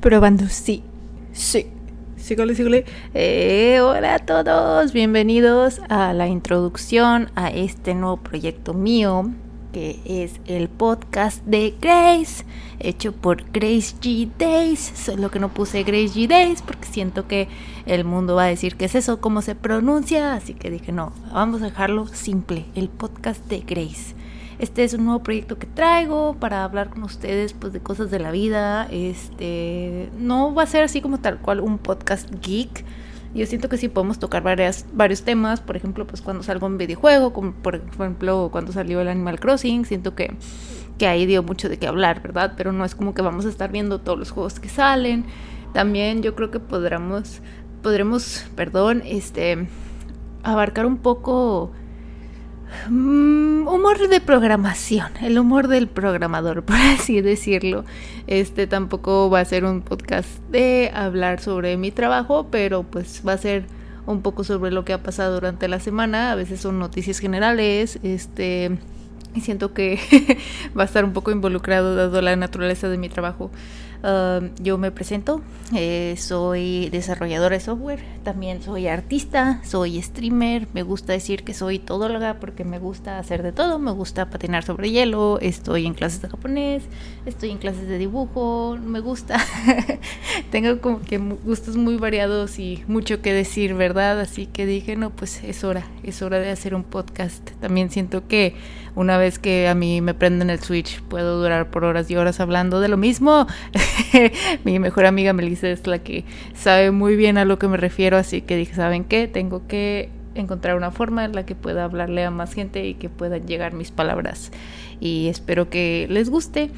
Probando, sí, sí. Sígale, sígale. Eh, hola a todos, bienvenidos a la introducción a este nuevo proyecto mío, que es el podcast de Grace, hecho por Grace G Days. Solo que no puse Grace G Days porque siento que el mundo va a decir que es eso, cómo se pronuncia, así que dije no, vamos a dejarlo simple, el podcast de Grace. Este es un nuevo proyecto que traigo para hablar con ustedes pues de cosas de la vida. Este no va a ser así como tal cual un podcast geek. Yo siento que sí podemos tocar varias, varios temas, por ejemplo, pues cuando salgo un videojuego, como por ejemplo cuando salió el Animal Crossing, siento que, que ahí dio mucho de qué hablar, ¿verdad? Pero no es como que vamos a estar viendo todos los juegos que salen. También yo creo que podremos, podremos, perdón, este, abarcar un poco Mm, humor de programación, el humor del programador, por así decirlo. Este tampoco va a ser un podcast de hablar sobre mi trabajo, pero pues va a ser un poco sobre lo que ha pasado durante la semana. A veces son noticias generales, este y siento que va a estar un poco involucrado dado la naturaleza de mi trabajo. Um, yo me presento, eh, soy desarrolladora de software, también soy artista, soy streamer, me gusta decir que soy todóloga porque me gusta hacer de todo, me gusta patinar sobre hielo, estoy en clases de japonés, estoy en clases de dibujo, me gusta, tengo como que gustos muy variados y mucho que decir, ¿verdad? Así que dije, no, pues es hora, es hora de hacer un podcast. También siento que una vez que a mí me prenden el switch puedo durar por horas y horas hablando de lo mismo. mi mejor amiga Melissa es la que sabe muy bien a lo que me refiero, así que dije, ¿saben qué? Tengo que encontrar una forma en la que pueda hablarle a más gente y que puedan llegar mis palabras. Y espero que les guste.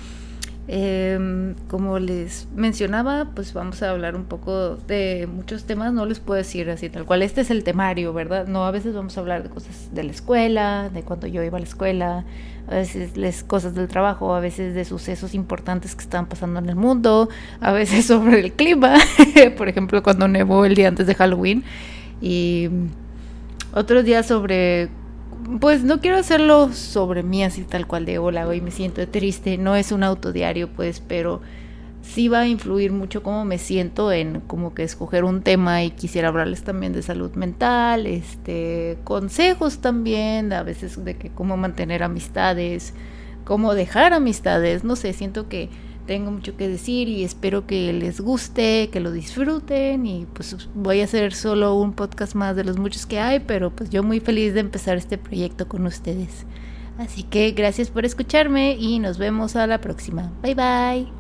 Em, como les mencionaba, pues vamos a hablar un poco de muchos temas, no les puedo decir así tal cual, este es el temario, ¿verdad? No, a veces vamos a hablar de cosas de la escuela, de cuando yo iba a la escuela, a veces les cosas del trabajo, a veces de sucesos importantes que están pasando en el mundo, a veces sobre el clima, por ejemplo cuando nevó el día antes de Halloween, y otros días sobre pues no quiero hacerlo sobre mí así tal cual de hola, hoy me siento triste, no es un autodiario pues, pero sí va a influir mucho cómo me siento en como que escoger un tema y quisiera hablarles también de salud mental, este, consejos también, a veces de que cómo mantener amistades, cómo dejar amistades, no sé, siento que tengo mucho que decir y espero que les guste, que lo disfruten y pues voy a hacer solo un podcast más de los muchos que hay, pero pues yo muy feliz de empezar este proyecto con ustedes. Así que gracias por escucharme y nos vemos a la próxima. Bye bye.